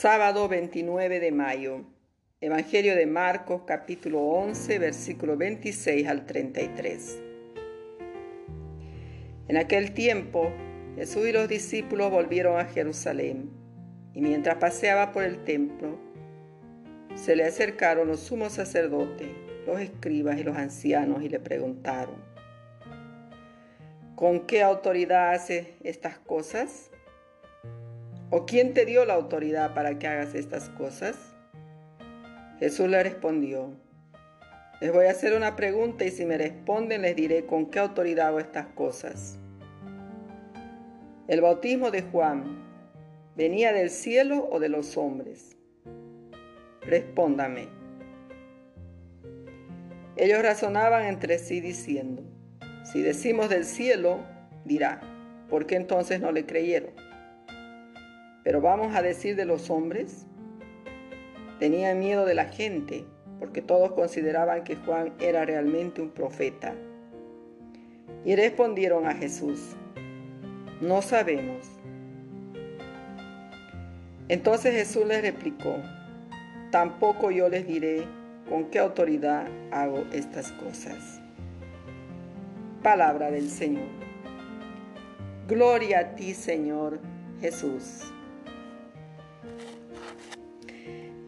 Sábado 29 de mayo. Evangelio de Marcos capítulo 11 versículo 26 al 33. En aquel tiempo Jesús y los discípulos volvieron a Jerusalén y mientras paseaba por el templo se le acercaron los sumos sacerdotes, los escribas y los ancianos y le preguntaron, ¿con qué autoridad hace estas cosas? ¿O quién te dio la autoridad para que hagas estas cosas? Jesús le respondió, les voy a hacer una pregunta y si me responden les diré con qué autoridad hago estas cosas. ¿El bautismo de Juan venía del cielo o de los hombres? Respóndame. Ellos razonaban entre sí diciendo, si decimos del cielo, dirá, ¿por qué entonces no le creyeron? Pero vamos a decir de los hombres, tenían miedo de la gente, porque todos consideraban que Juan era realmente un profeta. Y respondieron a Jesús, no sabemos. Entonces Jesús les replicó, tampoco yo les diré con qué autoridad hago estas cosas. Palabra del Señor. Gloria a ti, Señor Jesús.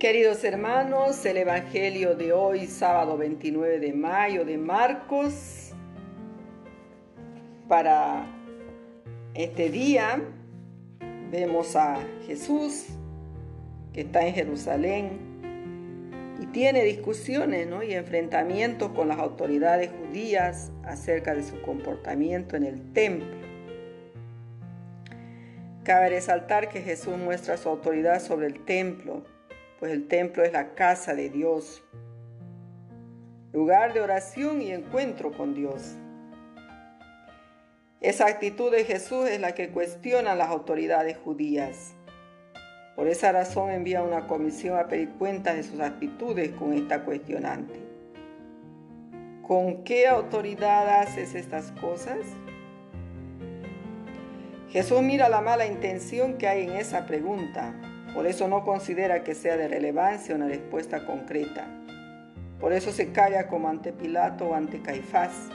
Queridos hermanos, el Evangelio de hoy, sábado 29 de mayo de Marcos, para este día vemos a Jesús que está en Jerusalén y tiene discusiones y enfrentamientos con las autoridades judías acerca de su comportamiento en el templo. Cabe resaltar que Jesús muestra su autoridad sobre el templo pues el templo es la casa de Dios, lugar de oración y encuentro con Dios. Esa actitud de Jesús es la que cuestiona las autoridades judías. Por esa razón envía una comisión a pedir cuentas de sus actitudes con esta cuestionante. ¿Con qué autoridad haces estas cosas? Jesús mira la mala intención que hay en esa pregunta por eso no considera que sea de relevancia una respuesta concreta. Por eso se calla como ante Pilato o ante Caifás.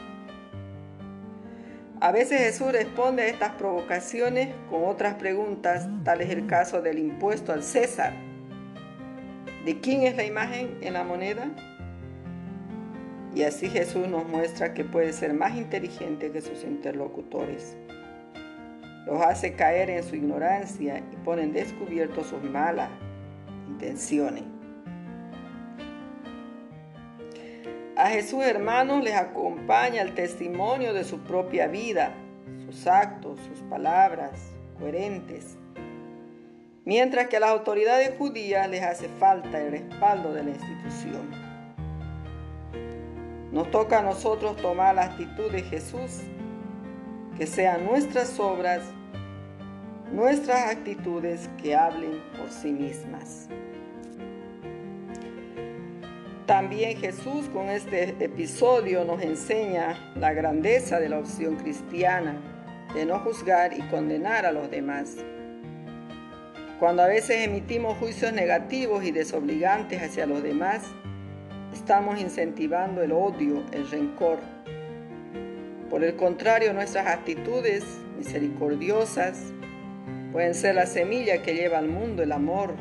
A veces Jesús responde a estas provocaciones con otras preguntas, tal es el caso del impuesto al César. ¿De quién es la imagen en la moneda? Y así Jesús nos muestra que puede ser más inteligente que sus interlocutores los hace caer en su ignorancia y pone en descubierto sus malas intenciones. A Jesús, hermanos, les acompaña el testimonio de su propia vida, sus actos, sus palabras coherentes, mientras que a las autoridades judías les hace falta el respaldo de la institución. Nos toca a nosotros tomar la actitud de Jesús que sean nuestras obras, nuestras actitudes que hablen por sí mismas. También Jesús con este episodio nos enseña la grandeza de la opción cristiana de no juzgar y condenar a los demás. Cuando a veces emitimos juicios negativos y desobligantes hacia los demás, estamos incentivando el odio, el rencor, por el contrario, nuestras actitudes misericordiosas pueden ser la semilla que lleva al mundo el amor,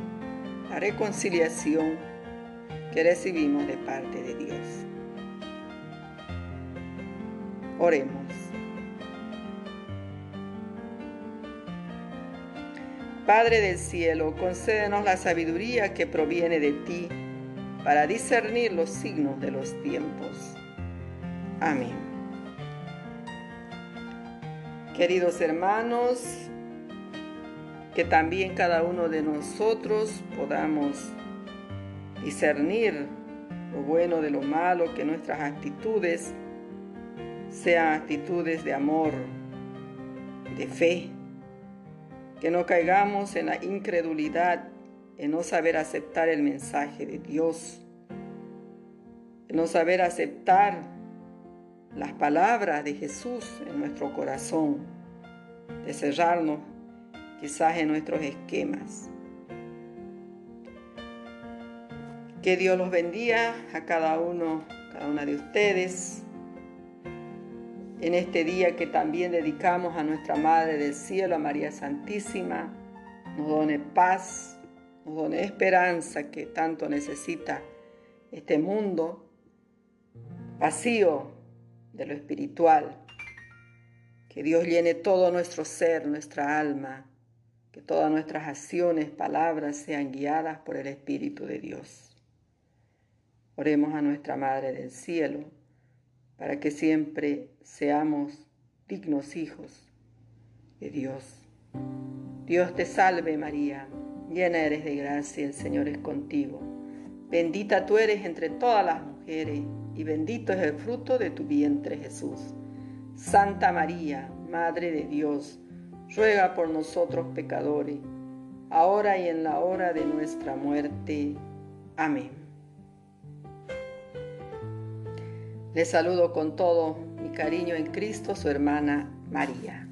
la reconciliación que recibimos de parte de Dios. Oremos. Padre del cielo, concédenos la sabiduría que proviene de ti para discernir los signos de los tiempos. Amén. Queridos hermanos, que también cada uno de nosotros podamos discernir lo bueno de lo malo, que nuestras actitudes sean actitudes de amor, de fe, que no caigamos en la incredulidad, en no saber aceptar el mensaje de Dios, en no saber aceptar las palabras de Jesús en nuestro corazón, de cerrarnos quizás en nuestros esquemas. Que Dios los bendiga a cada uno, cada una de ustedes. En este día que también dedicamos a nuestra Madre del Cielo, a María Santísima, nos done paz, nos done esperanza que tanto necesita este mundo vacío de lo espiritual. Que Dios llene todo nuestro ser, nuestra alma, que todas nuestras acciones, palabras sean guiadas por el Espíritu de Dios. Oremos a nuestra Madre del Cielo para que siempre seamos dignos hijos de Dios. Dios te salve María, llena eres de gracia, el Señor es contigo. Bendita tú eres entre todas las mujeres y bendito es el fruto de tu vientre Jesús. Santa María, Madre de Dios, ruega por nosotros pecadores, ahora y en la hora de nuestra muerte. Amén. Les saludo con todo mi cariño en Cristo, su hermana María.